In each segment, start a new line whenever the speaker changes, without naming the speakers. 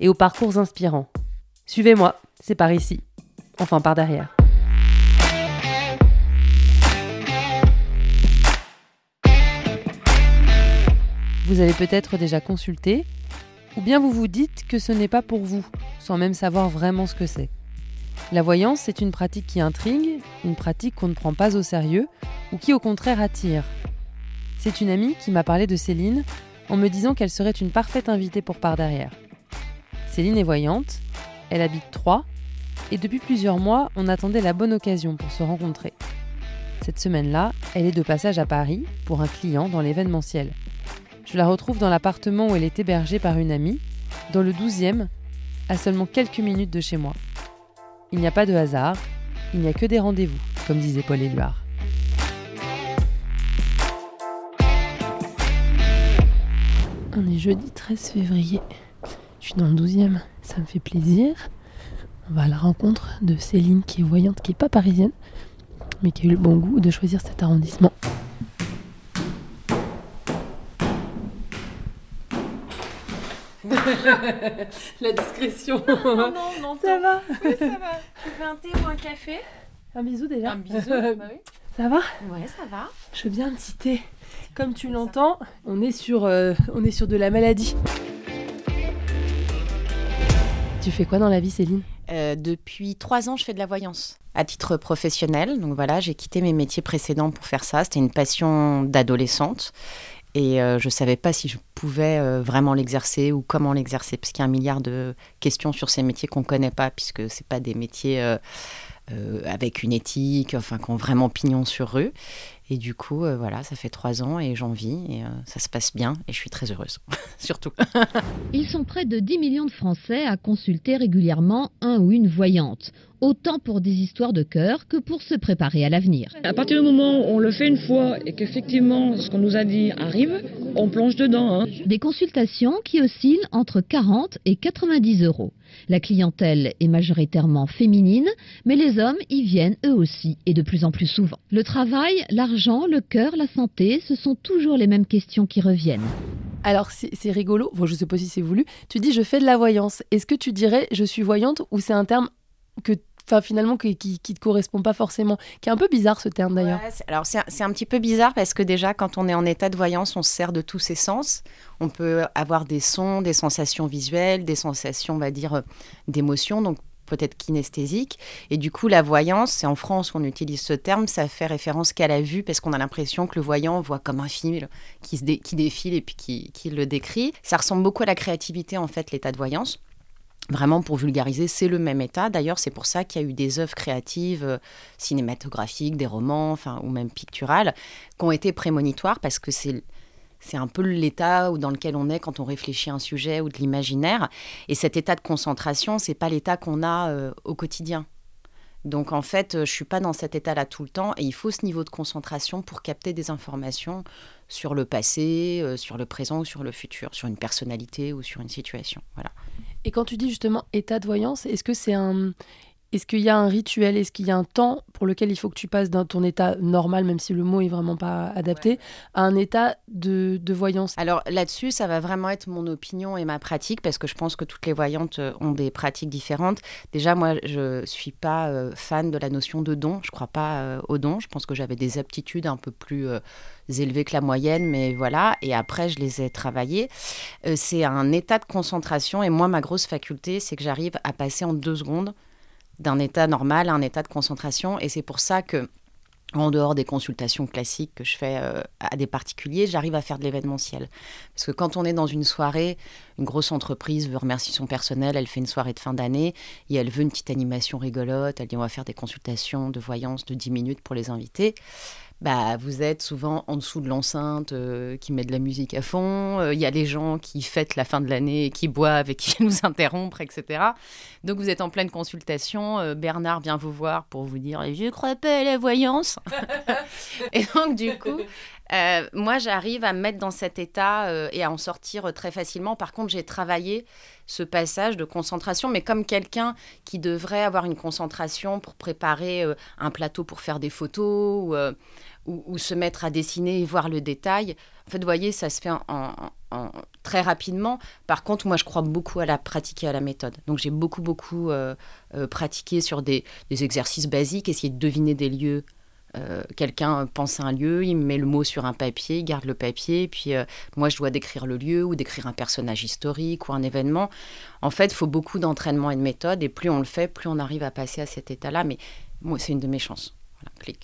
et aux parcours inspirants. Suivez-moi, c'est par ici. Enfin, par derrière. Vous avez peut-être déjà consulté, ou bien vous vous dites que ce n'est pas pour vous, sans même savoir vraiment ce que c'est. La voyance, c'est une pratique qui intrigue, une pratique qu'on ne prend pas au sérieux, ou qui au contraire attire. C'est une amie qui m'a parlé de Céline en me disant qu'elle serait une parfaite invitée pour par derrière. Céline est voyante, elle habite Troyes, et depuis plusieurs mois, on attendait la bonne occasion pour se rencontrer. Cette semaine-là, elle est de passage à Paris pour un client dans l'événementiel. Je la retrouve dans l'appartement où elle est hébergée par une amie, dans le 12e, à seulement quelques minutes de chez moi. Il n'y a pas de hasard, il n'y a que des rendez-vous, comme disait Paul Éluard. On est jeudi 13 février. Je suis dans le 12e, ça me fait plaisir. On va à la rencontre de Céline qui est voyante, qui n'est pas parisienne, mais qui a eu le bon goût de choisir cet arrondissement. La discrétion.
Non, non, non.
Ça va
Oui, ça va. Tu veux un thé ou un café?
Un bisou déjà.
Un bisou. bah oui.
Ça va?
Ouais, ça va.
Je veux bien un petit thé. Comme tu l'entends, on est sur, euh, on est sur de la maladie. Tu fais quoi dans la vie, Céline
Euh, depuis trois ans, je fais de la voyance à titre professionnel. Donc voilà, j'ai quitté mes métiers précédents pour faire ça. C'était une passion d'adolescente. Et euh, je ne savais pas si je pouvais euh, vraiment l'exercer ou comment l'exercer, parce qu'il y a un milliard de questions sur ces métiers qu'on ne connaît pas, puisque ce pas des métiers avec une éthique, enfin, qui ont vraiment pignon sur rue. Et du coup, euh, voilà, ça fait trois ans et j'en vis, et euh, ça se passe bien, et je suis très heureuse, surtout.
Ils sont près de 10 millions de Français à consulter régulièrement un ou une voyante, autant pour des histoires de cœur que pour se préparer à l'avenir.
À partir du moment où on le fait une fois et qu'effectivement ce qu'on nous a dit arrive, on plonge dedans. hein.
Des consultations qui oscillent entre 40 et 90 euros. La clientèle est majoritairement féminine, mais les hommes y viennent eux aussi et de plus en plus souvent. Le travail, l'argent, le cœur, la santé, ce sont toujours les mêmes questions qui reviennent.
Alors, c'est rigolo. Je sais pas si c'est voulu. Tu dis je fais de la voyance. Est-ce que tu dirais je suis voyante ou c'est un terme que, enfin, finalement, qui, qui, qui te correspond pas forcément Qui est un peu bizarre ce terme d'ailleurs.
Alors c'est un- petit peu bizarre parce que déjà quand on est en état de voyance, on se sert de tous ses sens. On peut avoir des sons, des sensations visuelles, des sensations, on va dire, euh, d'émotions, donc peut-être kinesthésiques. Et du coup, la voyance, c'est en France qu'on utilise ce terme, ça fait référence qu'à la vue parce qu'on a l'impression que le voyant voit comme un film qui, qui défile et puis qui, qui le décrit. Ça ressemble beaucoup à la créativité en fait, l'état de voyance. Vraiment, pour vulgariser, c'est le même état. D'ailleurs, c'est pour ça qu'il y a eu des œuvres créatives, euh, cinématographiques, des romans, enfin, ou même picturales, qui ont été prémonitoires parce que c'est c'est un peu l'état dans lequel on est quand on réfléchit à un sujet ou de l'imaginaire. Et cet état de concentration, c'est pas l'état qu'on a euh, au quotidien. Donc en fait, euh, je suis pas dans cet état-là tout le temps et il faut ce niveau de concentration pour capter des informations sur le passé, euh, sur le présent ou sur le futur, sur une personnalité ou sur une situation. Voilà.
Et quand tu dis justement état de voyance, est-ce que c'est un. Est-ce qu'il y a un rituel Est-ce qu'il y a un temps pour lequel il faut que tu passes d'un ton état normal, même si le mot est vraiment pas adapté, à un état de, de voyance?
Alors là-dessus, ça va vraiment être mon opinion et ma pratique parce que je pense que toutes les voyantes euh, ont des pratiques différentes. Déjà, moi, je suis pas euh, fan de la notion de don. Je crois pas euh, au don. Je pense que j'avais des aptitudes un peu plus euh, élevées que la moyenne, mais voilà. Et après, je les ai travaillées. C'est un état de concentration et moi, ma grosse faculté, c'est que j'arrive à passer en deux secondes d'un état normal à un état de concentration. Et c'est pour ça que en dehors des consultations classiques que je fais euh, à des particuliers, j'arrive à faire de l'événementiel. Parce que quand on est dans une soirée, une grosse entreprise veut remercier son personnel, elle fait une soirée de fin d'année et elle veut une petite animation rigolote, elle dit on va faire des consultations de voyance de 10 minutes pour les invités. Bah, vous êtes souvent en dessous de l'enceinte euh, qui met de la musique à fond. Euh, Il y a les gens qui fêtent la fin de l'année, qui boivent et qui nous interrompent, etc. Donc vous êtes en pleine consultation. euh, Bernard vient vous voir pour vous dire Je crois pas à la voyance. et donc, du coup, euh, moi, j'arrive à me mettre dans cet état euh, et à en sortir euh, très facilement. Par contre, j'ai travaillé ce passage de concentration, mais comme quelqu'un qui devrait avoir une concentration pour préparer un plateau pour faire des photos ou, se mettre à dessiner et voir le détail. En fait, vous voyez, ça se fait très rapidement. Par contre, moi, je crois beaucoup à la pratique et à la méthode. Donc, j'ai beaucoup, beaucoup pratiqué sur des exercices basiques, essayer de deviner des lieux. Euh, Quelqu'un pense à un lieu, il met le mot sur un papier, il garde le papier, puis euh, moi, je dois décrire le lieu ou décrire un personnage historique ou un événement. En fait, il faut beaucoup d'entraînement et de méthode, et plus on le fait, plus on arrive à passer à cet état-là. Mais moi, c'est une de mes chances.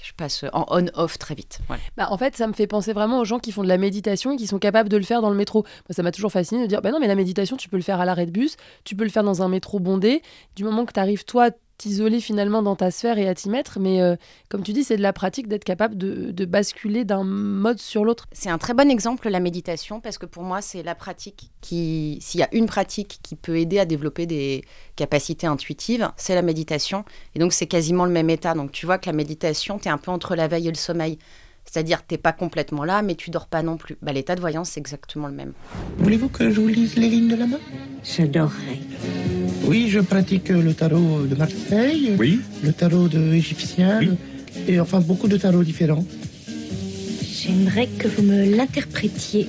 Je passe en on-off très vite.
Bah, en fait, ça me fait penser vraiment aux gens qui font de la méditation et qui sont capables de le faire dans le métro. Moi, ça m'a toujours fasciné de dire bah non, mais la méditation, tu peux le faire à l'arrêt de bus, tu peux le faire dans un métro bondé. Du moment que tu arrives, toi, t'isoler finalement dans ta sphère et à t'y mettre. Mais euh, comme tu dis, c'est de la pratique d'être capable de, de basculer d'un mode sur l'autre.
C'est un très bon exemple, la méditation, parce que pour moi, c'est la pratique qui, s'il y a une pratique qui peut aider à développer des capacités intuitives, c'est la méditation. Et donc, c'est quasiment le même état. Donc, tu vois que la méditation, tu es un peu entre la veille et le sommeil. C'est-à-dire, t'es pas complètement là, mais tu dors pas non plus. Bah, L'état de voyance, c'est exactement le même.
Voulez-vous que je vous lise les lignes de la main?
J'adorerais.
Oui, je pratique le tarot de Marseille,
Oui,
le tarot de égyptien,
Oui.
et enfin beaucoup de tarots différents.
J'aimerais que vous me l'interprétiez.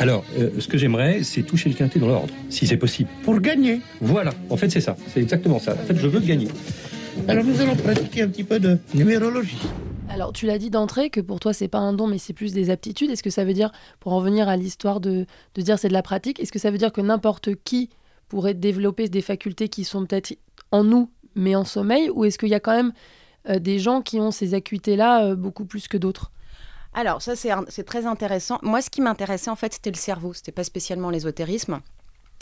alors euh, ce que j'aimerais, c'est toucher le quintet dans l'ordre, si c'est possible.
Pour gagner.
Voilà, en fait c'est ça, c'est exactement ça. En fait je veux gagner.
Alors nous allons pratiquer un petit peu de numérologie.
Alors, tu l'as dit d'entrée que pour toi, c'est pas un don, mais c'est plus des aptitudes. Est-ce que ça veut dire, pour en venir à l'histoire de, de dire c'est de la pratique, est-ce que ça veut dire que n'importe qui pourrait développer des facultés qui sont peut-être en nous, mais en sommeil Ou est-ce qu'il y a quand même euh, des gens qui ont ces acuités-là euh, beaucoup plus que d'autres?
Alors, ça, c'est très intéressant. Moi, ce qui m'intéressait, en fait, c'était le cerveau. C'était pas spécialement l'ésotérisme.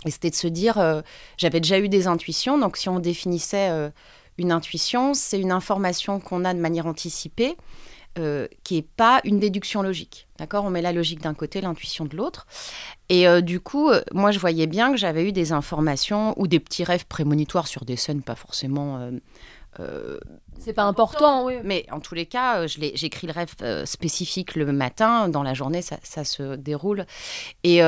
Et c'était de se dire, euh, j'avais déjà eu des intuitions. Donc, si on définissait une intuition, c'est une information qu'on a de manière anticipée, euh, qui n'est pas une déduction logique. D'accord? On met la logique d'un côté, l'intuition de l'autre. Et euh, du coup, euh, moi, je voyais bien que j'avais eu des informations ou des petits rêves prémonitoires sur des scènes pas forcément.
C'est pas important, oui.
mais en tous les cas, j'écris le rêve spécifique le matin. Dans la journée, ça, ça se déroule. Et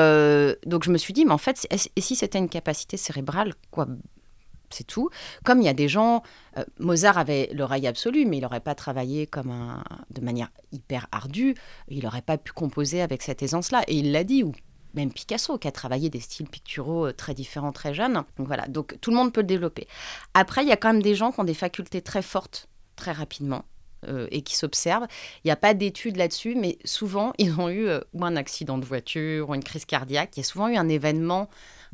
donc, je me suis dit, mais en fait, et si c'était une capacité cérébrale, quoi? C'est tout. Comme il y a des gens, euh, Mozart avait l'oreille absolue, mais il n'aurait pas travaillé comme un, de manière hyper ardue. Il n'aurait pas pu composer avec cette aisance-là. Et il l'a dit, ou même Picasso, qui a travaillé des styles picturaux euh, très différents, très jeunes. Donc voilà, donc tout le monde peut le développer. Après, il y a quand même des gens qui ont des facultés très fortes, très rapidement. euh, et qui s'observent. Il n'y a pas d'études là-dessus, mais souvent, ils ont eu ou un accident de voiture ou une crise cardiaque. Il y a souvent eu un événement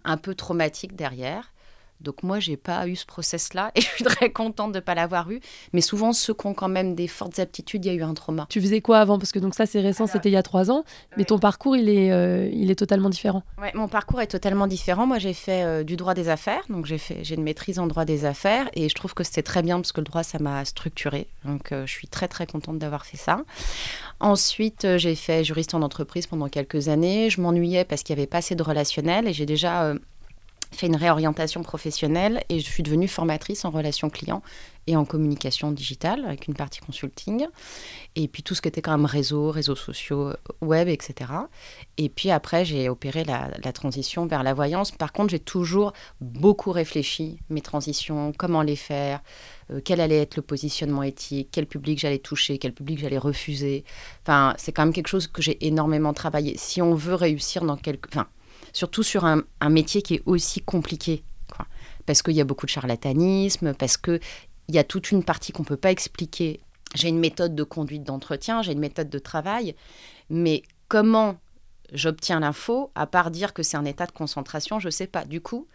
un peu traumatique derrière. Donc moi, j'ai pas eu ce process-là et je suis très contente de ne pas l'avoir eu. Mais souvent, ceux qui ont quand même des fortes aptitudes, il y a eu un trauma.
Tu faisais quoi avant? Parce que donc ça, c'est récent, c'était il y a trois ans. Mais
Ouais.
ton parcours, il est, euh, il est totalement différent.
Ouais, mon parcours est totalement différent. Moi, j'ai fait euh, du droit des affaires, donc j'ai fait, j'ai une maîtrise en droit des affaires, et je trouve que c'était très bien parce que le droit, ça m'a structuré. Donc, euh, je suis très très contente d'avoir fait ça. Ensuite, euh, j'ai fait juriste en entreprise pendant quelques années. Je m'ennuyais parce qu'il n'y avait pas assez de relationnel, et j'ai déjà euh, fait une réorientation professionnelle, et je suis devenue formatrice en relations clients et en communication digitale avec une partie consulting, et puis tout ce qui était quand même réseau, réseaux sociaux, web, etc. Et puis après, j'ai opéré la, transition vers la voyance. Par contre, j'ai toujours beaucoup réfléchi mes transitions, comment les faire, euh, quel allait être le positionnement éthique, quel public j'allais toucher, quel public j'allais refuser. Enfin, c'est quand même quelque chose que j'ai énormément travaillé. Si on veut réussir dans quelque... Enfin, surtout sur un, métier qui est aussi compliqué. Parce qu'il y a beaucoup de charlatanisme, parce qu'il y a toute une partie qu'on ne peut pas expliquer. J'ai une méthode de conduite d'entretien, j'ai une méthode de travail, mais comment j'obtiens l'info, à part dire que c'est un état de concentration, je ne sais pas. Du coup,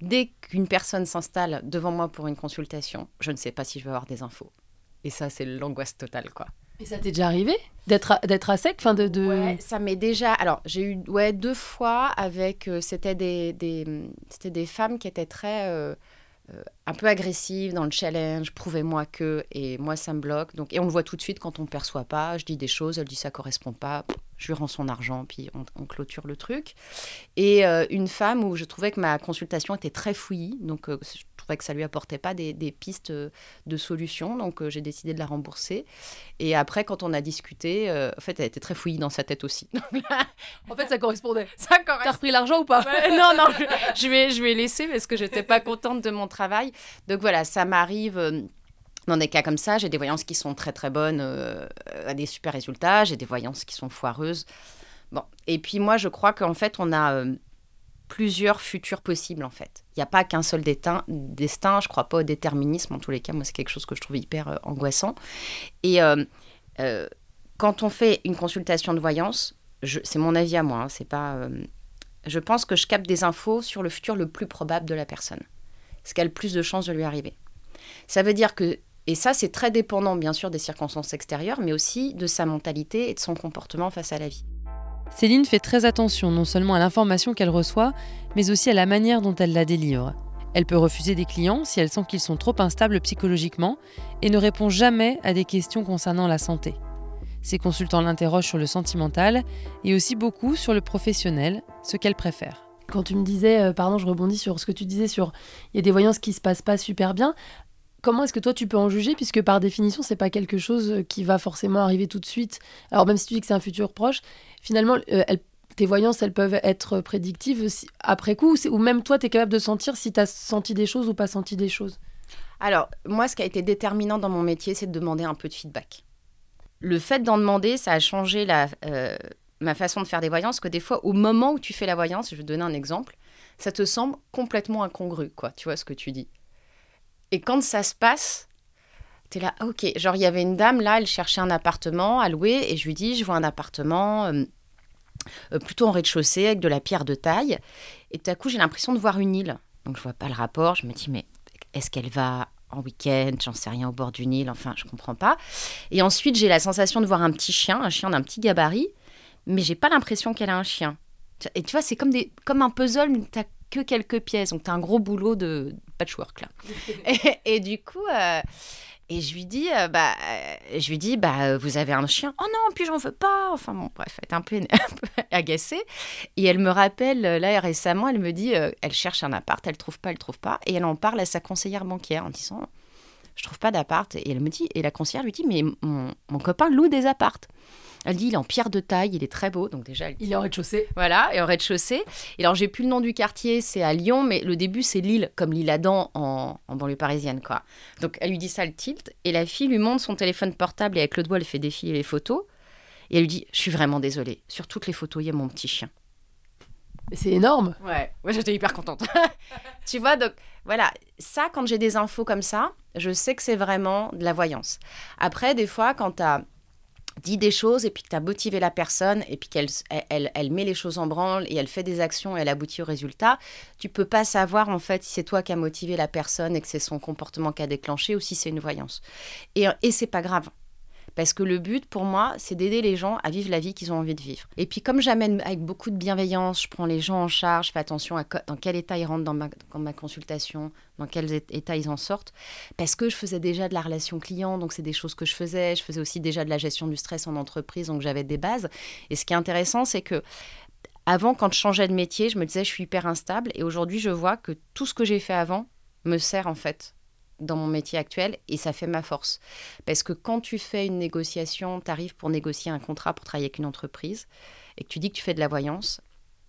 dès qu'une personne s'installe devant moi pour une consultation, je ne sais pas si je vais avoir des infos. Et ça, c'est l'angoisse totale, quoi.
Et ça t'est déjà arrivé D'être à, à sec enfin de, de...
Ouais, ça m'est déjà. Alors, j'ai eu ouais, deux fois avec. euh, c'était des, des, c'était des femmes qui étaient très. euh, euh, un peu agressive dans le challenge, prouvez-moi que, et moi ça me bloque. Donc, et on le voit tout de suite quand on ne perçoit pas, je dis des choses, elle dit ça correspond pas, je lui rends son argent, puis on, clôture le truc. Et euh, une femme où je trouvais que ma consultation était très fouillie, donc euh, je trouvais que ça lui apportait pas des, pistes de solutions, donc j'ai décidé de la rembourser. Et après, quand on a discuté, en fait, elle était très fouillie dans sa tête aussi.
en fait, ça correspondait.
Ça correspondait.
T'as repris l'argent ou pas?
Non, non, je, je, vais, je vais laisser parce que je n'étais pas contente de mon travail. Donc voilà, ça m'arrive euh, dans des cas comme ça. J'ai des voyances qui sont très très bonnes, euh, à des super résultats. J'ai des voyances qui sont foireuses. Bon, et puis moi, je crois qu'en fait, on a euh, plusieurs futurs possibles en fait. Il n'y a pas qu'un seul destin, destin. Je crois pas au déterminisme. En tous les cas, moi, c'est quelque chose que je trouve hyper angoissant. Et quand on fait une consultation de voyance, c'est mon avis à moi. Hein, c'est pas. je pense que je capte des infos sur le futur le plus probable de la personne ce qui a le plus de chances de lui arriver. Ça veut dire que, et ça c'est très dépendant bien sûr des circonstances extérieures, mais aussi de sa mentalité et de son comportement face à la vie.
Céline fait très attention non seulement à l'information qu'elle reçoit, mais aussi à la manière dont elle la délivre. Elle peut refuser des clients si elle sent qu'ils sont trop instables psychologiquement et ne répond jamais à des questions concernant la santé. Ses consultants l'interrogent sur le sentimental et aussi beaucoup sur le professionnel, ce qu'elle préfère
quand tu me disais, euh, pardon, je rebondis sur ce que tu disais sur il y a des voyances qui se passent pas super bien. Comment est-ce que toi tu peux en juger puisque par définition c'est pas quelque chose qui va forcément arriver tout de suite? Alors même si tu dis que c'est un futur proche, finalement euh, tes voyances elles peuvent être prédictives après coup ou même toi tu es capable de sentir si tu as senti des choses ou pas senti des choses?
Alors moi ce qui a été déterminant dans mon métier c'est de demander un peu de feedback. Le fait d'en demander ça a changé la euh, ma façon de faire des voyances que des fois, au moment où tu fais la voyance, je vais te donner un exemple, ça te semble complètement incongru, quoi, tu vois ce que tu dis. Et quand ça se passe, tu es là, ok, genre il y avait une dame là, elle cherchait un appartement à louer, et je lui dis, je vois un appartement euh, euh, plutôt en rez-de-chaussée avec de la pierre de taille, et tout à coup j'ai l'impression de voir une île. Donc je vois pas le rapport, je me dis, mais est-ce qu'elle va en week-end, j'en sais rien, au bord du Nil, enfin, je comprends pas. Et ensuite, j'ai la sensation de voir un petit chien, un chien d'un petit gabarit, mais j'ai pas l'impression qu'elle a un chien. Et tu vois, c'est comme, des, comme un puzzle, mais tu que quelques pièces. Donc, tu as un gros boulot de patchwork, là. et, du coup, euh, et je lui dis, euh, bah, euh, je lui dis, bah, vous avez un chien? Oh non, puis j'en veux pas. Enfin, bon, bref, elle est un peu, un peu agacée. Et elle me rappelle, là, récemment, elle me dit, elle cherche un appart, elle trouve pas, elle trouve pas. Et elle en parle à sa conseillère bancaire en disant, je trouve pas d'appart. Et elle me dit, et la conseillère lui dit, mais mon, mon copain loue des appartes. Elle dit il est en pierre de taille, il est très beau. Donc déjà,
il est en rez-de-chaussée.
Voilà, et en rez-de-chaussée. Et alors j'ai plus le nom du quartier, c'est à Lyon, mais le début c'est Lille, comme l'île Adam en, en banlieue parisienne, quoi. Donc elle lui dit ça, le tilt, et la fille lui montre son téléphone portable et avec le doigt elle fait défiler les photos. Et elle lui dit je suis vraiment désolée. Sur toutes les photos il y a mon petit chien.
C'est énorme.
Ouais, ouais j'étais hyper contente. tu vois, donc voilà, ça, quand j'ai des infos comme ça, je sais que c'est vraiment de la voyance. Après, des fois, quand tu as dit des choses et puis que tu as motivé la personne et puis qu'elle elle, elle, met les choses en branle et elle fait des actions et elle aboutit au résultat, tu peux pas savoir en fait si c'est toi qui as motivé la personne et que c'est son comportement qui a déclenché ou si c'est une voyance. Et, et c'est pas grave. Parce que le but, pour moi, c'est d'aider les gens à vivre la vie qu'ils ont envie de vivre. Et puis, comme j'amène avec beaucoup de bienveillance, je prends les gens en charge, je fais attention à dans quel état ils rentrent dans ma, dans ma consultation, dans quel état ils en sortent. Parce que je faisais déjà de la relation client, donc c'est des choses que je faisais. Je faisais aussi déjà de la gestion du stress en entreprise, donc j'avais des bases. Et ce qui est intéressant, c'est que avant, quand je changeais de métier, je me disais je suis hyper instable. Et aujourd'hui, je vois que tout ce que j'ai fait avant me sert en fait dans mon métier actuel et ça fait ma force. Parce que quand tu fais une négociation, tu arrives pour négocier un contrat pour travailler avec une entreprise et que tu dis que tu fais de la voyance,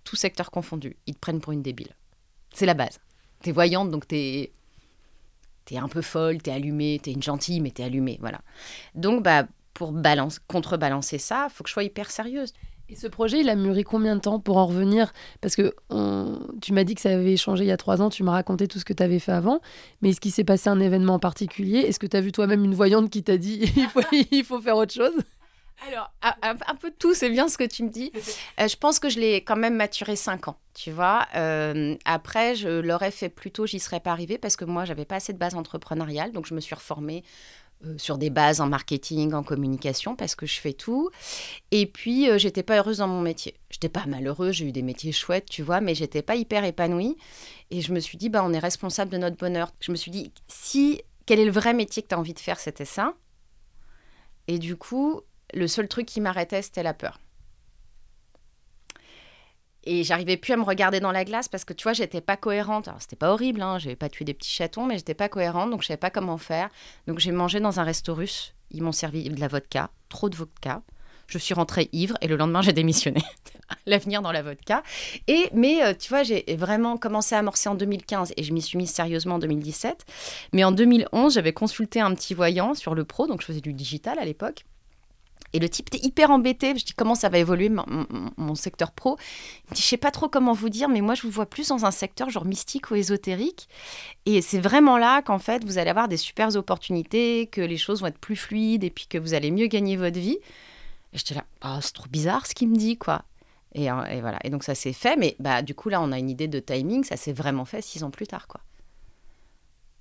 tout secteur confondu, ils te prennent pour une débile. C'est la base. Tu es voyante, donc tu es, un peu folle, tu es allumée, tu es une gentille, mais tu es allumée. Voilà. Donc, bah, pour balance, contrebalancer ça, faut que je sois hyper sérieuse.
Et ce projet, il a mûri combien de temps pour en revenir? Parce que tu m'as dit que ça avait changé il y a trois ans, tu m'as raconté tout ce que tu avais fait avant, mais est-ce qu'il s'est passé un événement en particulier? Est-ce que tu as vu toi-même une voyante qui t'a dit il faut, faire autre chose?
Alors, un, peu de tout, c'est bien ce que tu me dis. Euh, je pense que je l'ai quand même maturé cinq ans, tu vois. Euh, après, je l'aurais fait plus tôt, j'y serais pas arrivée parce que moi, j'avais pas assez de base entrepreneuriale, donc je me suis reformée euh, sur des bases en marketing, en communication, parce que je fais tout. Et puis, euh, j'étais pas heureuse dans mon métier. J'étais pas malheureuse, j'ai eu des métiers chouettes, tu vois, mais j'étais pas hyper épanouie. Et je me suis dit, bah, on est responsable de notre bonheur. Je me suis dit, si, quel est le vrai métier que tu as envie de faire, c'était ça. Et du coup, le seul truc qui m'arrêtait, c'était la peur. Et j'arrivais plus à me regarder dans la glace parce que tu vois, j'étais pas cohérente. Alors c'était pas horrible, hein, j'avais pas tué des petits chatons, mais j'étais pas cohérente, donc je savais pas comment faire. Donc j'ai mangé dans un resto russe. Ils m'ont servi de la vodka, trop de vodka. Je suis rentrée ivre et le lendemain j'ai démissionné. L'avenir dans la vodka. Et mais euh, tu vois, j'ai vraiment commencé à amorcer en 2015 et je m'y suis mise sérieusement en 2017. Mais en 2011, j'avais consulté un petit voyant sur le pro, donc je faisais du digital à l'époque. Et le type était hyper embêté. Je dis comment ça va évoluer mon, secteur pro? Il me dit je sais pas trop comment vous dire, mais moi je vous vois plus dans un secteur genre mystique ou ésotérique. Et c'est vraiment là qu'en fait vous allez avoir des super opportunités, que les choses vont être plus fluides et puis que vous allez mieux gagner votre vie. Et j'étais là, Ah, c'est trop bizarre ce qu'il me dit quoi. Et, euh, et voilà. Et donc ça s'est fait, mais bah du coup là on a une idée de timing. Ça s'est vraiment fait six ans plus tard quoi.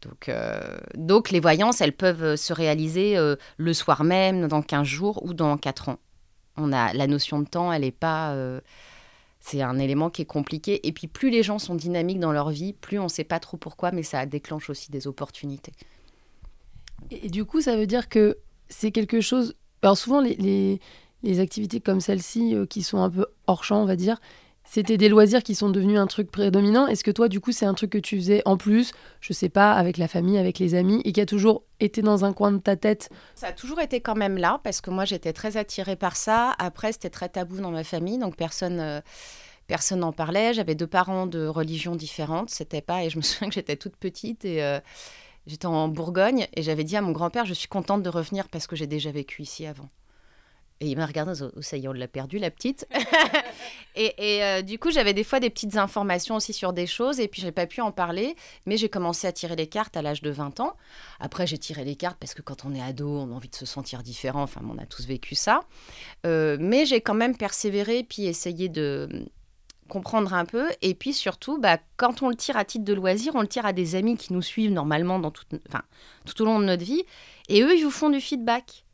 Donc, euh, donc les voyances, elles peuvent euh, se réaliser euh, le soir même, dans 15 jours ou dans 4 ans. On a la notion de temps, elle est pas. c'est un élément qui est compliqué. Et puis plus les gens sont dynamiques dans leur vie, plus on ne sait pas trop pourquoi, mais ça déclenche aussi des opportunités.
Et, du coup, ça veut dire que c'est quelque chose. Alors, souvent, les, les, les activités comme celle-ci, qui sont un peu hors champ, on va dire, c'était des loisirs qui sont devenus un truc prédominant. Est-ce que toi, du coup, c'est un truc que tu faisais en plus, je sais pas, avec la famille, avec les amis, et qui a toujours été dans un coin de ta tête?
Ça a toujours été quand même là, parce que moi j'étais très attirée par ça. Après, c'était très tabou dans ma famille, donc personne. euh, Personne n'en parlait. J'avais deux parents de religions différentes. C'était pas. Et je me souviens que j'étais toute petite et euh, j'étais en Bourgogne et j'avais dit à mon grand-père Je suis contente de revenir parce que j'ai déjà vécu ici avant. Et il m'a regardé, oh, ça y est, on l'a perdu, la petite. et et, euh, du coup, j'avais des fois des petites informations aussi sur des choses, et puis j'ai pas pu en parler, mais j'ai commencé à tirer les cartes à l'âge de 20 ans. Après, j'ai tiré les cartes parce que quand on est ado, on a envie de se sentir différent. Enfin, on a tous vécu ça. Euh, mais j'ai quand même persévéré, puis essayé de hum, comprendre un peu. Et puis surtout, bah, quand on le tire à titre de loisir, on le tire à des amis qui nous suivent normalement dans tout, enfin, tout au long de notre vie. Et eux, ils vous font du feedback.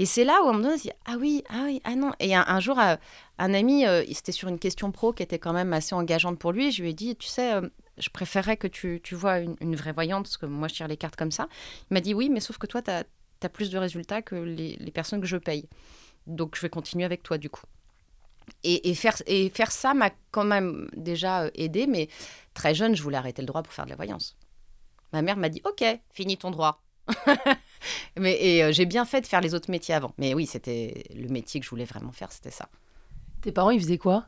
Et c'est là où on me donne, ah oui, ah oui, ah non. Et un, jour, euh, un ami, euh, c'était sur une question pro qui était quand même assez engageante pour lui. Je lui ai dit, tu sais, euh, je préférerais que tu, tu vois une, une vraie voyante, parce que moi, je tire les cartes comme ça. Il m'a dit, oui, mais sauf que toi, tu as, plus de résultats que les, les personnes que je paye. Donc, je vais continuer avec toi, du coup. Et, et faire, et faire ça m'a quand même déjà euh, aidé, mais très jeune, je voulais arrêter le droit pour faire de la voyance. Ma mère m'a dit, ok, finis ton droit. mais et, euh, j'ai bien fait de faire les autres métiers avant. Mais oui, c'était le métier que je voulais vraiment faire, c'était ça.
Tes parents, ils faisaient quoi?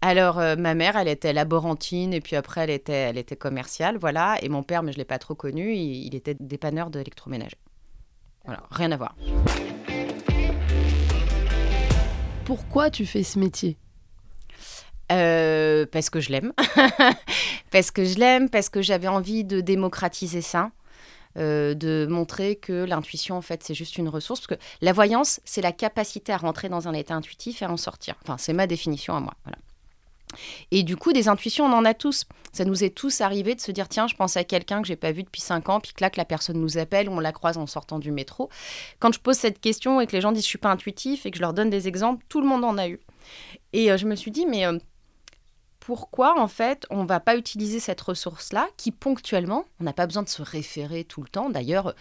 Alors, euh, ma mère, elle était laborantine et puis après, elle était, elle était commerciale, voilà. Et mon père, mais je ne l'ai pas trop connu, il, il était dépanneur d'électroménager. Voilà, rien à voir.
Pourquoi tu fais ce métier?
Euh, parce que je l'aime. parce que je l'aime, parce que j'avais envie de démocratiser ça. Euh, de montrer que l'intuition, en fait, c'est juste une ressource. Parce que la voyance, c'est la capacité à rentrer dans un état intuitif et à en sortir. Enfin, c'est ma définition à moi. Voilà. Et du coup, des intuitions, on en a tous. Ça nous est tous arrivé de se dire tiens, je pense à quelqu'un que j'ai pas vu depuis cinq ans, puis que là, que la personne nous appelle ou on la croise en sortant du métro. Quand je pose cette question et que les gens disent je suis pas intuitif et que je leur donne des exemples, tout le monde en a eu. Et euh, je me suis dit mais euh, pourquoi en fait on va pas utiliser cette ressource-là qui ponctuellement, on n'a pas besoin de se référer tout le temps. D'ailleurs,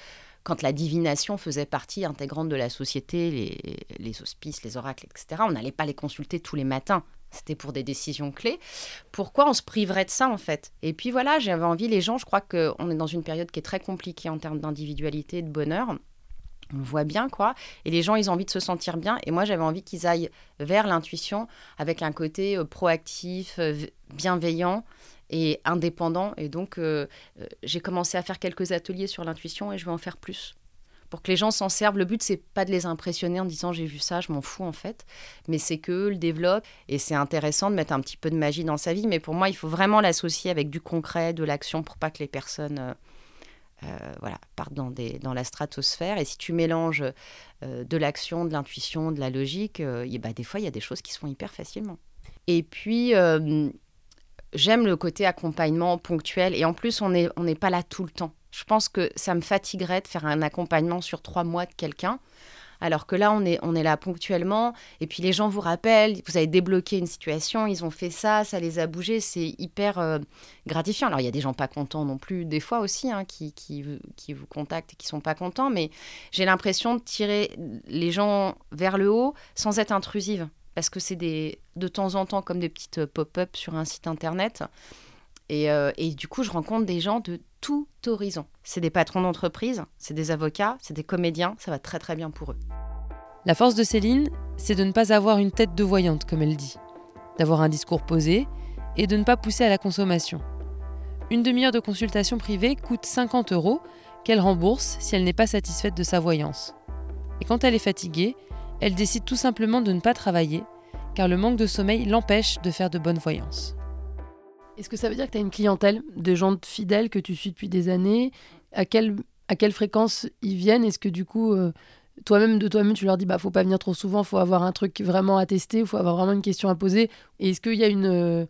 quand la divination faisait partie intégrante de la société, les, les hospices, les oracles, etc., on n'allait pas les consulter tous les matins. C'était pour des décisions clés. Pourquoi on se priverait de ça en fait? Et puis voilà, j'avais envie, les gens, je crois qu'on est dans une période qui est très compliquée en termes d'individualité et de bonheur. On voit bien, quoi. Et les gens, ils ont envie de se sentir bien. Et moi, j'avais envie qu'ils aillent vers l'intuition avec un côté euh, proactif, euh, bienveillant et indépendant. Et donc, euh, j'ai commencé à faire quelques ateliers sur l'intuition et je vais en faire plus. Pour que les gens s'en servent. Le but, c'est pas de les impressionner en disant j'ai vu ça, je m'en fous en fait. Mais c'est qu'eux le développent. Et c'est intéressant de mettre un petit peu de magie dans sa vie. Mais pour moi, il faut vraiment l'associer avec du concret, de l'action pour pas que les personnes. Euh, euh, voilà, partent dans, des, dans la stratosphère. Et si tu mélanges euh, de l'action, de l'intuition, de la logique, euh, y- bah, des fois, il y a des choses qui se font hyper facilement. Et puis, euh, j'aime le côté accompagnement ponctuel. Et en plus, on n'est on pas là tout le temps. Je pense que ça me fatiguerait de faire un accompagnement sur trois mois de quelqu'un. Alors que là, on est, on est là ponctuellement, et puis les gens vous rappellent, vous avez débloqué une situation, ils ont fait ça, ça les a bougés, c'est hyper euh, gratifiant. Alors il y a des gens pas contents non plus, des fois aussi, hein, qui, qui, vous contactent et qui sont pas contents, mais j'ai l'impression de tirer les gens vers le haut sans être intrusive, parce que c'est de temps en temps comme des petites pop-up sur un site internet. Et, euh, et, du coup, je rencontre des gens de tout horizon. C'est des patrons d'entreprise, c'est des avocats, c'est des comédiens, ça va très très bien pour eux.
La force de Céline, c'est de ne pas avoir une tête de voyante, comme elle dit, d'avoir un discours posé et de ne pas pousser à la consommation. Une demi-heure de consultation privée coûte 50 euros qu'elle rembourse si elle n'est pas satisfaite de sa voyance. Et quand elle est fatiguée, elle décide tout simplement de ne pas travailler, car le manque de sommeil l'empêche de faire de bonnes voyances.
Est-ce que ça veut dire que tu as une clientèle de gens fidèles que tu suis depuis des années? À quelle, à quelle fréquence ils viennent? Est-ce que du coup, euh, toi-même, de toi-même, tu leur dis bah faut pas venir trop souvent, faut avoir un truc vraiment à tester, il faut avoir vraiment une question à poser? Et est-ce qu'il y a une, euh,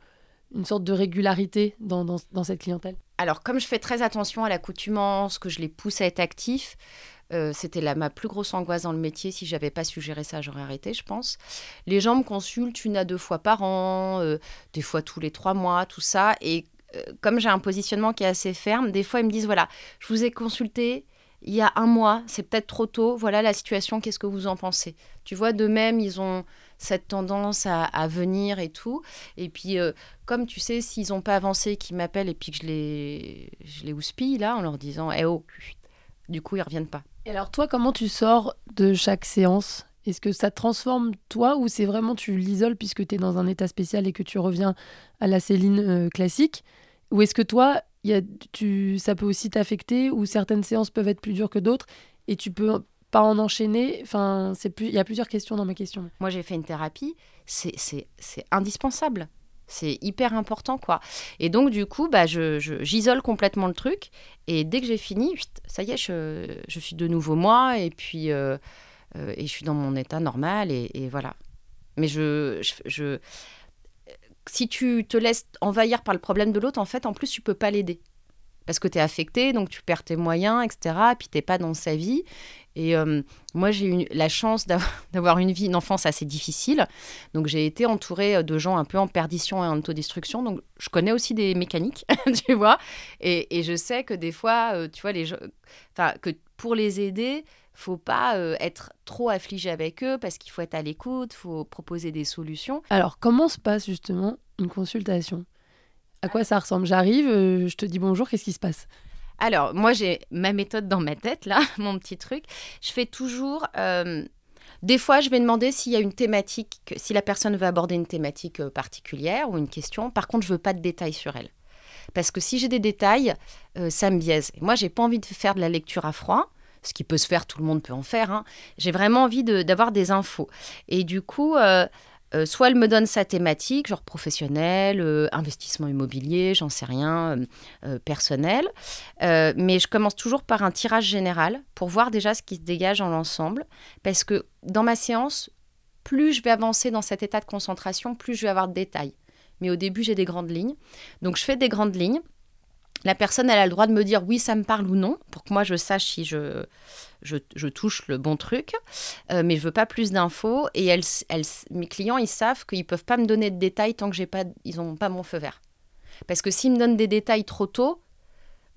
une sorte de régularité dans, dans, dans cette clientèle?
Alors, comme je fais très attention à l'accoutumance, que je les pousse à être actifs, euh, c'était ma plus grosse angoisse dans le métier. Si j'avais pas su gérer ça, j'aurais arrêté, je pense. Les gens me consultent une à deux fois par an, euh, des fois tous les trois mois, tout ça. Et euh, comme j'ai un positionnement qui est assez ferme, des fois ils me disent voilà, je vous ai consulté il y a un mois, c'est peut-être trop tôt. Voilà la situation, qu'est-ce que vous en pensez? Tu vois, de même, ils ont cette tendance à, venir et tout. Et puis, comme tu sais, s'ils n'ont pas avancé, qu'ils m'appellent et puis que je les, je les houspille là en leur disant Eh oh, du coup, ils reviennent pas.
Et alors toi, comment tu sors de chaque séance? Est-ce que ça te transforme toi ou c'est vraiment tu l'isoles puisque tu es dans un état spécial et que tu reviens à la Céline euh, classique? Ou est-ce que toi, y a, tu, ça peut aussi t'affecter ou certaines séances peuvent être plus dures que d'autres et tu peux pas en enchaîner? Enfin, il y a plusieurs questions dans ma question.
Moi, j'ai fait une thérapie, c'est indispensable. C'est hyper important, quoi. Et donc, du coup, bah, je, j'isole complètement le truc. Et dès que j'ai fini, ça y est, je, je suis de nouveau moi. Et puis, euh, euh, et je suis dans mon état normal. Et, voilà. Mais je, je, si tu te laisses envahir par le problème de l'autre, en fait, en plus, tu peux pas l'aider. Parce que tu es affecté, donc tu perds tes moyens, etc. Et puis, tu pas dans sa vie. Et euh, moi, j'ai eu la chance d'avoir une vie, une enfance assez difficile. Donc, j'ai été entourée de gens un peu en perdition et en autodestruction. Donc, je connais aussi des mécaniques, tu vois. Et, je sais que des fois, euh, tu vois, les gens, que pour les aider, faut pas euh, être trop affligé avec eux parce qu'il faut être à l'écoute, faut proposer des solutions.
Alors, comment se passe justement une consultation? À quoi ça ressemble? J'arrive, je te dis bonjour, qu'est-ce qui se passe?
Alors, moi, j'ai ma méthode dans ma tête, là, mon petit truc. Je fais toujours. Euh, des fois, je vais demander s'il y a une thématique, si la personne veut aborder une thématique euh, particulière ou une question. Par contre, je veux pas de détails sur elle. Parce que si j'ai des détails, euh, ça me biaise. moi, j'ai pas envie de faire de la lecture à froid ce qui peut se faire, tout le monde peut en faire. Hein. J'ai vraiment envie d'avoir des infos. Et du coup, euh, soit elle me donne sa thématique, genre professionnel, euh, investissement immobilier, j'en sais rien, euh, personnel. mais je commence toujours par un tirage général pour voir déjà ce qui se dégage en l'ensemble. Parce que dans ma séance, plus je vais avancer dans cet état de concentration, plus je vais avoir de détails. Mais au début, j'ai des grandes lignes. Donc je fais des grandes lignes. La personne, elle a le droit de me dire oui, ça me parle ou non, pour que moi je sache si je, je, touche le bon truc, euh, mais je veux pas plus d'infos. Et mes clients, ils savent qu'ils peuvent pas me donner de détails tant que j'ai pas, ils n'ont pas mon feu vert. Parce que s'ils me donnent des détails trop tôt,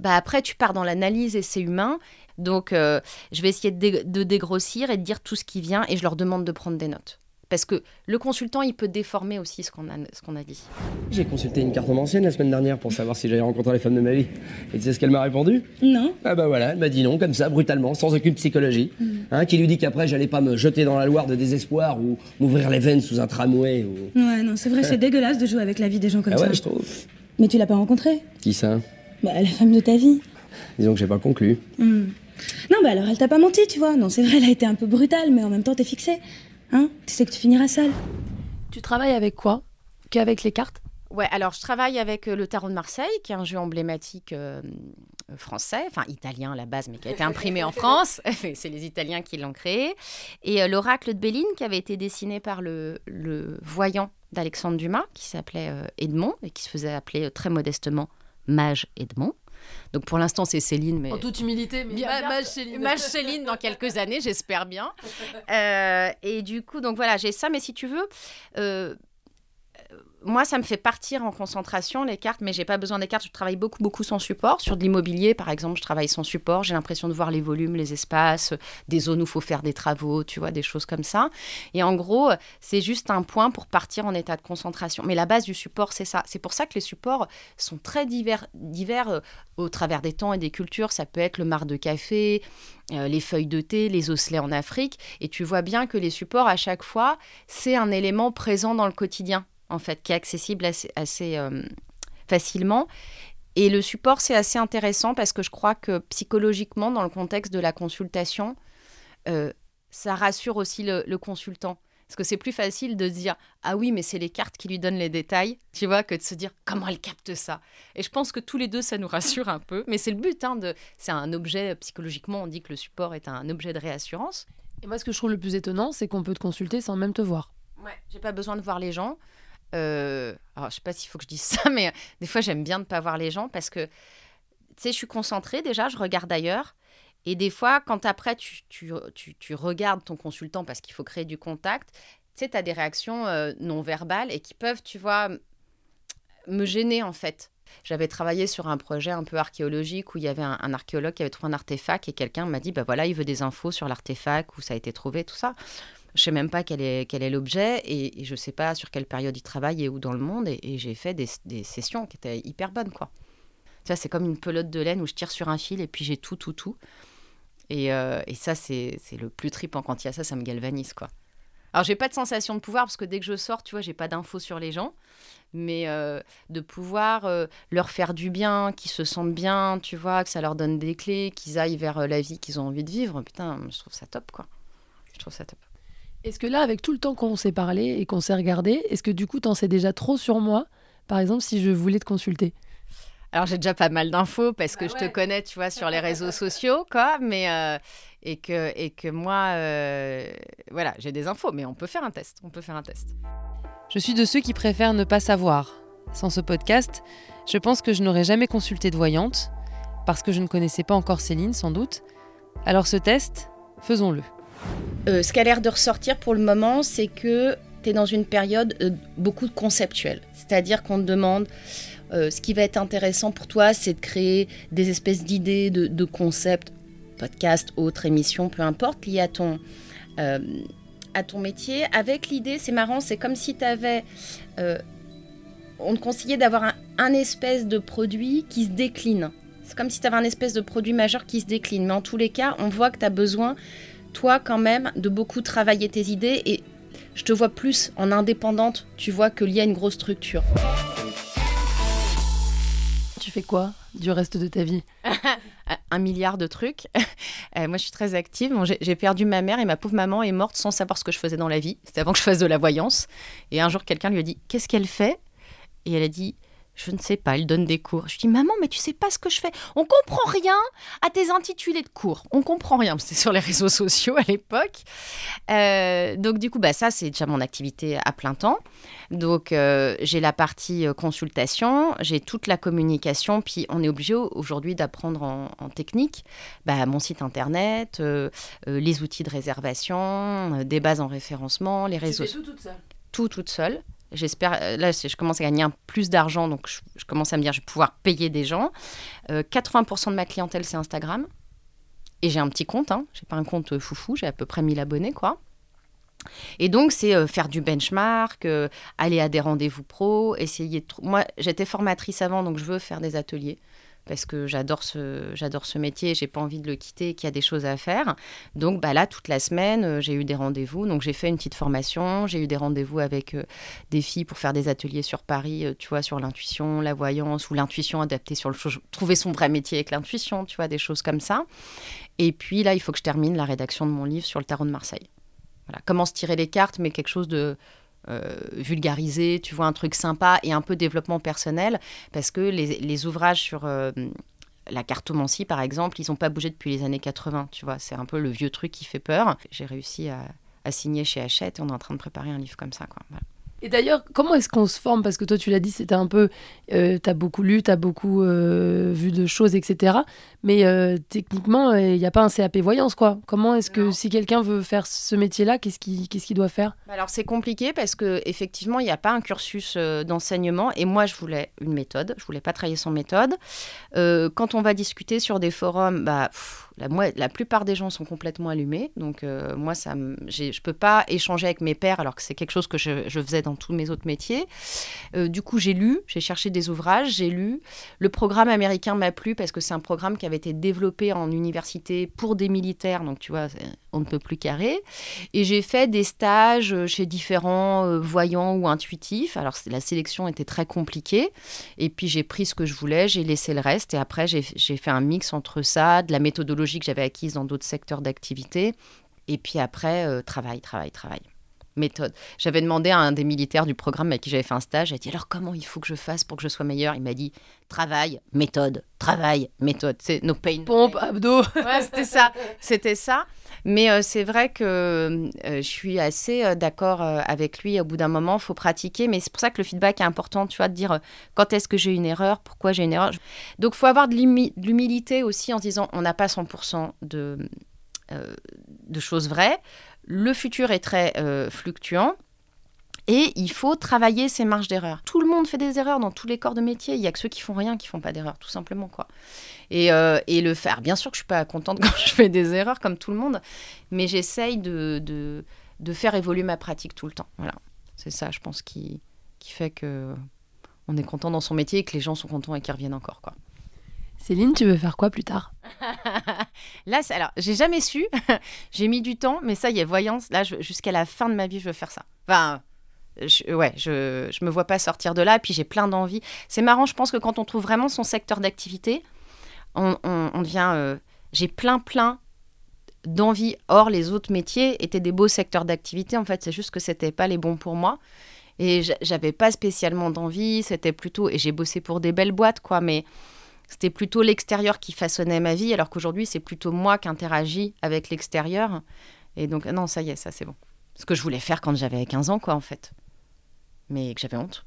bah après tu pars dans l'analyse et c'est humain. Donc euh, je vais essayer de dégrossir et de dire tout ce qui vient et je leur demande de prendre des notes. Parce que le consultant, il peut déformer aussi ce qu'on a, ce qu'on a dit.
J'ai consulté une carte ancienne la semaine dernière pour savoir si j'allais rencontrer les femmes de ma vie. Et tu sais ce qu'elle m'a répondu?
Non.
Ah bah voilà, elle m'a dit non, comme ça, brutalement, sans aucune psychologie. Mm. Hein, qui lui dit qu'après, j'allais pas me jeter dans la Loire de désespoir ou m'ouvrir les veines sous un tramway. Ou...
Ouais, non, c'est vrai, c'est dégueulasse de jouer avec la vie des gens comme
ah
ça.
ouais, je trouve.
Mais tu l'as pas rencontrée
Qui ça?
Bah, la femme de ta vie.
Disons que j'ai pas conclu.
Mm. Non, bah alors elle t'a pas menti, tu vois. Non, c'est vrai, elle a été un peu brutale, mais en même temps, t'es fixée. Hein Tu sais que tu finiras seule.
Tu travailles avec quoi? Qu'avec les cartes?
Ouais, alors je travaille avec euh, le Tarot de Marseille, qui est un jeu emblématique euh, français, enfin italien à la base, mais qui a été imprimé en France. C'est les Italiens qui l'ont créé. Et euh, l'oracle de Béline, qui avait été dessiné par le, voyant d'Alexandre Dumas, qui s'appelait Edmond, et qui se faisait appeler très modestement Mage Edmond. Donc pour l'instant, c'est Céline. Mais...
En toute humilité, mais
Bien-
ma- Céline.
Céline dans quelques années, j'espère bien. Euh, et du coup, donc voilà, j'ai ça, mais si tu veux, euh, moi, ça me fait partir en concentration, les cartes, mais j'ai pas besoin des cartes. Je travaille beaucoup, beaucoup sans support. Sur de l'immobilier, par exemple, je travaille sans support. J'ai l'impression de voir les volumes, les espaces, des zones où il faut faire des travaux, tu vois, des choses comme ça. Et en gros, c'est juste un point pour partir en état de concentration. Mais la base du support, c'est ça. C'est pour ça que les supports sont très divers, divers euh, au travers des temps et des cultures. Ça peut être le marc de café, euh, les feuilles de thé, les osselets en Afrique. Et tu vois bien que les supports, à chaque fois, c'est un élément présent dans le quotidien, en fait, qui est accessible assez, assez, euh, facilement. Et le support, c'est assez intéressant parce que je crois que psychologiquement, dans le contexte de la consultation, euh, ça rassure aussi le, le consultant. Parce que c'est plus facile de se dire Ah oui, mais c'est les cartes qui lui donnent les détails, tu vois, que de se dire Comment elle capte ça? Et je pense que tous les deux, ça nous rassure un peu. Mais c'est le but, hein, de... c'est un objet, psychologiquement, on dit que le support est un objet de réassurance.
Et moi, ce que je trouve le plus étonnant, c'est qu'on peut te consulter sans même te voir.
Ouais. J'ai pas besoin de voir les gens. Euh, alors, je sais pas s'il faut que je dise ça, mais euh, des fois, j'aime bien ne pas voir les gens parce que, tu sais, je suis concentrée déjà, je regarde ailleurs. Et des fois, quand après, tu, tu, tu, tu regardes ton consultant parce qu'il faut créer du contact, tu sais, as des réactions euh, non verbales et qui peuvent, tu vois, me gêner en fait. J'avais travaillé sur un projet un peu archéologique où il y avait un, un archéologue qui avait trouvé un artefact et quelqu'un m'a dit bah voilà, il veut des infos sur l'artefact, où ça a été trouvé, tout ça. Je sais même pas quel est, l'objet et, et je sais pas sur quelle période il travaille et où dans le monde. Et, j'ai fait des, sessions qui étaient hyper bonnes, quoi. Vois, c'est comme une pelote de laine où je tire sur un fil et puis j'ai tout, tout, tout. Et, euh, ça, c'est le plus tripant. Quand il y a ça, ça me galvanise, quoi. Alors, j'ai pas de sensation de pouvoir parce que dès que je sors, tu vois, j'ai pas d'infos sur les gens. Mais euh, de pouvoir euh, leur faire du bien, qu'ils se sentent bien, tu vois, que ça leur donne des clés, qu'ils aillent vers la vie qu'ils ont envie de vivre, putain, je trouve ça top, quoi. Je trouve ça top.
Est-ce que là, avec tout le temps qu'on s'est parlé et qu'on s'est regardé, est-ce que du coup, t'en sais déjà trop sur moi Par exemple, si je voulais te consulter?
Alors j'ai déjà pas mal d'infos parce que
Bah
je te connais, tu vois, sur les réseaux sociaux, quoi. Mais euh, et que et que moi, euh, voilà, j'ai des infos, mais on peut faire un test. On peut faire un test.
Je suis de ceux qui préfèrent ne pas savoir. Sans ce podcast, je pense que je n'aurais jamais consulté de voyante, parce que je ne connaissais pas encore Céline sans doute. Alors ce test, faisons-le.
Euh, ce qui a l'air de ressortir pour le moment, c'est que tu es dans une période euh, beaucoup conceptuelle. C'est-à-dire qu'on te demande euh, ce qui va être intéressant pour toi, c'est de créer des espèces d'idées, de, concepts, podcast, autres émissions, peu importe, liées à ton, à ton métier. Avec l'idée, c'est marrant, c'est comme si tu avais. on te conseillait d'avoir un, un espèce de produit qui se décline. C'est comme si tu avais un espèce de produit majeur qui se décline. Mais en tous les cas, on voit que tu as besoin toi quand même de beaucoup travailler tes idées et je te vois plus en indépendante, tu vois, que lié à une grosse structure.
Tu fais quoi du reste de ta vie?
Un milliard de trucs. Euh, moi, je suis très active. Bon, j'ai perdu ma mère et ma pauvre maman est morte sans savoir ce que je faisais dans la vie. C'était avant que je fasse de la voyance. Et un jour, quelqu'un lui a dit Qu'est-ce qu'elle fait? Et elle a dit Je ne sais pas, elle donne des cours. Je dis Maman, mais tu sais pas ce que je fais. On comprend rien à tes intitulés de cours. On comprend rien. C'était sur les réseaux sociaux à l'époque. Euh, donc, du coup, bah, ça, c'est déjà mon activité à plein temps. Donc, euh, j'ai la partie euh, consultation, j'ai toute la communication, puis on est obligé au- aujourd'hui d'apprendre en, en technique bah, mon site internet, euh, les outils de réservation, des bases en référencement, les réseaux.
tout toute seule?
Tout toute seule. J'espère, euh, là, je commence à gagner un plus d'argent, donc je, commence à me dire, je vais pouvoir payer des gens. Euh, 80% de ma clientèle, c'est Instagram. Et j'ai un petit compte, hein. j'ai pas un compte foufou, j'ai à peu près 1000 abonnés, quoi. Et donc, c'est euh, faire du benchmark, euh, aller à des rendez-vous pro, essayer de... Moi, j'étais formatrice avant, donc je veux faire des ateliers parce que j'adore ce, j'adore ce métier, j'ai pas envie de le quitter, qu'il y a des choses à faire. Donc bah là, toute la semaine, euh, j'ai eu des rendez-vous. Donc j'ai fait une petite formation, j'ai eu des rendez-vous avec euh, des filles pour faire des ateliers sur Paris, euh, tu vois, sur l'intuition, la voyance, ou l'intuition adaptée sur le... cho- Trouver son vrai métier avec l'intuition, tu vois, des choses comme ça. Et puis là, il faut que je termine la rédaction de mon livre sur le tarot de Marseille. Voilà, comment se tirer les cartes, mais quelque chose de euh, vulgarisé, tu vois, un truc sympa et un peu développement personnel, parce que les, les ouvrages sur euh, la cartomancie, par exemple, ils n'ont pas bougé depuis les années 80, tu vois, c'est un peu le vieux truc qui fait peur. J'ai réussi à, signer chez Hachette et on est en train de préparer un livre comme ça, quoi.
Et d'ailleurs, comment est-ce qu'on se forme? Parce que toi, tu l'as dit, c'était un peu. Euh, tu as beaucoup lu, tu as beaucoup euh, vu de choses, etc. Mais euh, techniquement, il n'y a pas un CAP voyance, quoi. Comment est-ce que si quelqu'un veut faire ce métier-là, qu'est-ce qu'il doit faire?
Alors, c'est compliqué parce qu'effectivement, il n'y a pas un cursus d'enseignement. Et moi, je voulais une méthode. Je voulais pas travailler sans méthode. quand on va discuter sur des forums, bah. La, la, plupart des gens sont complètement allumés. Donc, moi, ça, je ne peux pas échanger avec mes pairs alors que c'est quelque chose que je, je faisais dans tous mes autres métiers. Euh, du coup, j'ai lu, j'ai cherché des ouvrages, j'ai lu. Le programme américain m'a plu parce que c'est un programme qui avait été développé en université pour des militaires, donc tu vois, on ne peut plus carré. Et j'ai fait des stages chez différents euh, voyants ou intuitifs. Alors la sélection était très compliquée. Et puis j'ai pris ce que je voulais, j'ai laissé le reste. Et après, j'ai fait un mix entre ça, de la méthodologie que j'avais acquise dans d'autres secteurs d'activité. Et puis après, euh, travail, travail, travail méthode. J'avais demandé à un des militaires du programme avec qui j'avais fait un stage, j'ai dit alors comment il faut que je fasse pour que je sois meilleur Il m'a dit travail, méthode, travail, méthode. C'est no pain.
Pompe, abdos.
ouais, c'était ça. C'était ça. Mais euh, c'est vrai que euh, je suis assez euh, d'accord avec lui. Au bout d'un moment, il faut pratiquer. Mais c'est pour ça que le feedback est important, tu vois, de dire quand est-ce que j'ai une erreur, pourquoi j'ai une erreur. Donc, il faut avoir de l'humilité aussi en disant on n'a pas 100% de, de choses vraies. Le futur est très fluctuant. Et il faut travailler ses marges d'erreur. Tout le monde fait des erreurs dans tous les corps de métier. Il y a que ceux qui font rien qui font pas d'erreur, tout simplement quoi. Et, euh, le faire. Bien sûr que je suis pas contente quand je fais des erreurs comme tout le monde, mais j'essaye de, de, faire évoluer ma pratique tout le temps. Voilà, c'est ça, je pense, qui, qui fait que on est content dans son métier et que les gens sont contents et qu'ils reviennent encore quoi.
Céline, tu veux faire quoi plus tard?
Là, alors, j'ai jamais su. j'ai mis du temps, mais ça y est, voyance. Là, jusqu'à la fin de ma vie, je veux faire ça. Enfin, je, ouais, je, je me vois pas sortir de là. Puis j'ai plein d'envie. C'est marrant, je pense que quand on trouve vraiment son secteur d'activité, on, on, devient. Euh, j'ai plein, plein d'envie. Or, les autres métiers étaient des beaux secteurs d'activité. En fait, c'est juste que c'était pas les bons pour moi. Et j'avais pas spécialement d'envie. C'était plutôt. Et j'ai bossé pour des belles boîtes, quoi. Mais c'était plutôt l'extérieur qui façonnait ma vie, alors qu'aujourd'hui, c'est plutôt moi qui interagis avec l'extérieur. Et donc, non, ça y est, ça c'est bon. Ce que je voulais faire quand j'avais 15 ans, quoi, en fait. Mais que j'avais honte.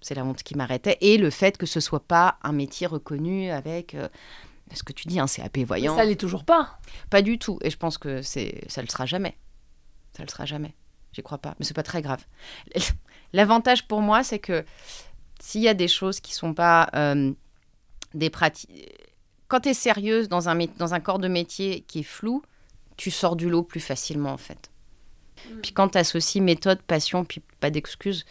C'est la honte qui m'arrêtait. Et le fait que ce soit pas un métier reconnu avec. Euh, ce que tu dis, un CAP voyant.
ça l'est toujours pas.
Pas du tout. Et je pense que c'est, ça le sera jamais. Ça le sera jamais. J'y crois pas. Mais c'est pas très grave. L'avantage pour moi, c'est que s'il y a des choses qui sont pas euh, des pratiques. Quand tu es sérieuse dans un, dans un corps de métier qui est flou, tu sors du lot plus facilement en fait. Mm. Puis quand tu associes méthode, passion, puis pas d'excuses,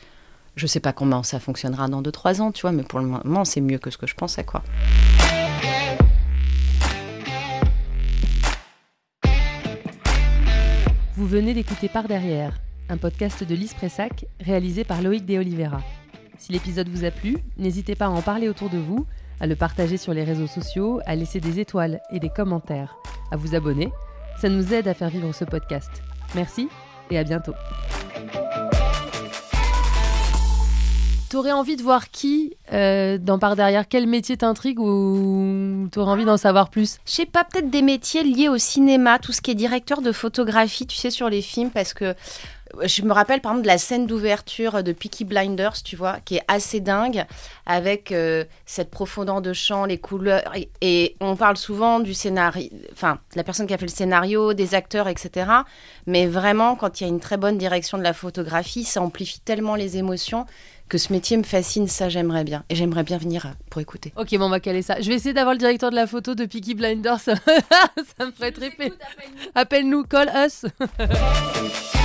je sais pas comment ça fonctionnera dans 2-3 ans, tu vois, mais pour le moment, c'est mieux que ce que je pensais, quoi.
Vous venez d'écouter Par Derrière, un podcast de Lise Pressac réalisé par Loïc De Oliveira. Si l'épisode vous a plu, n'hésitez pas à en parler autour de vous à le partager sur les réseaux sociaux, à laisser des étoiles et des commentaires, à vous abonner. Ça nous aide à faire vivre ce podcast. Merci et à bientôt.
T'aurais envie de voir qui euh, dans Par Derrière? Quel métier t'intrigue ou t'aurais envie d'en savoir plus?
Je sais pas, peut-être des métiers liés au cinéma, tout ce qui est directeur de photographie, tu sais, sur les films, parce que je me rappelle par exemple de la scène d'ouverture de Peaky Blinders, tu vois, qui est assez dingue, avec euh, cette profondeur de champ, les couleurs. Et, on parle souvent du scénario, enfin, de la personne qui a fait le scénario, des acteurs, etc. Mais vraiment, quand il y a une très bonne direction de la photographie, ça amplifie tellement les émotions que ce métier me fascine, ça j'aimerais bien. Et j'aimerais bien venir pour écouter.
Ok, bon, on va caler ça. Je vais essayer d'avoir le directeur de la photo de Peaky Blinders, ça, me ferait triper. Appelle-nous, call us.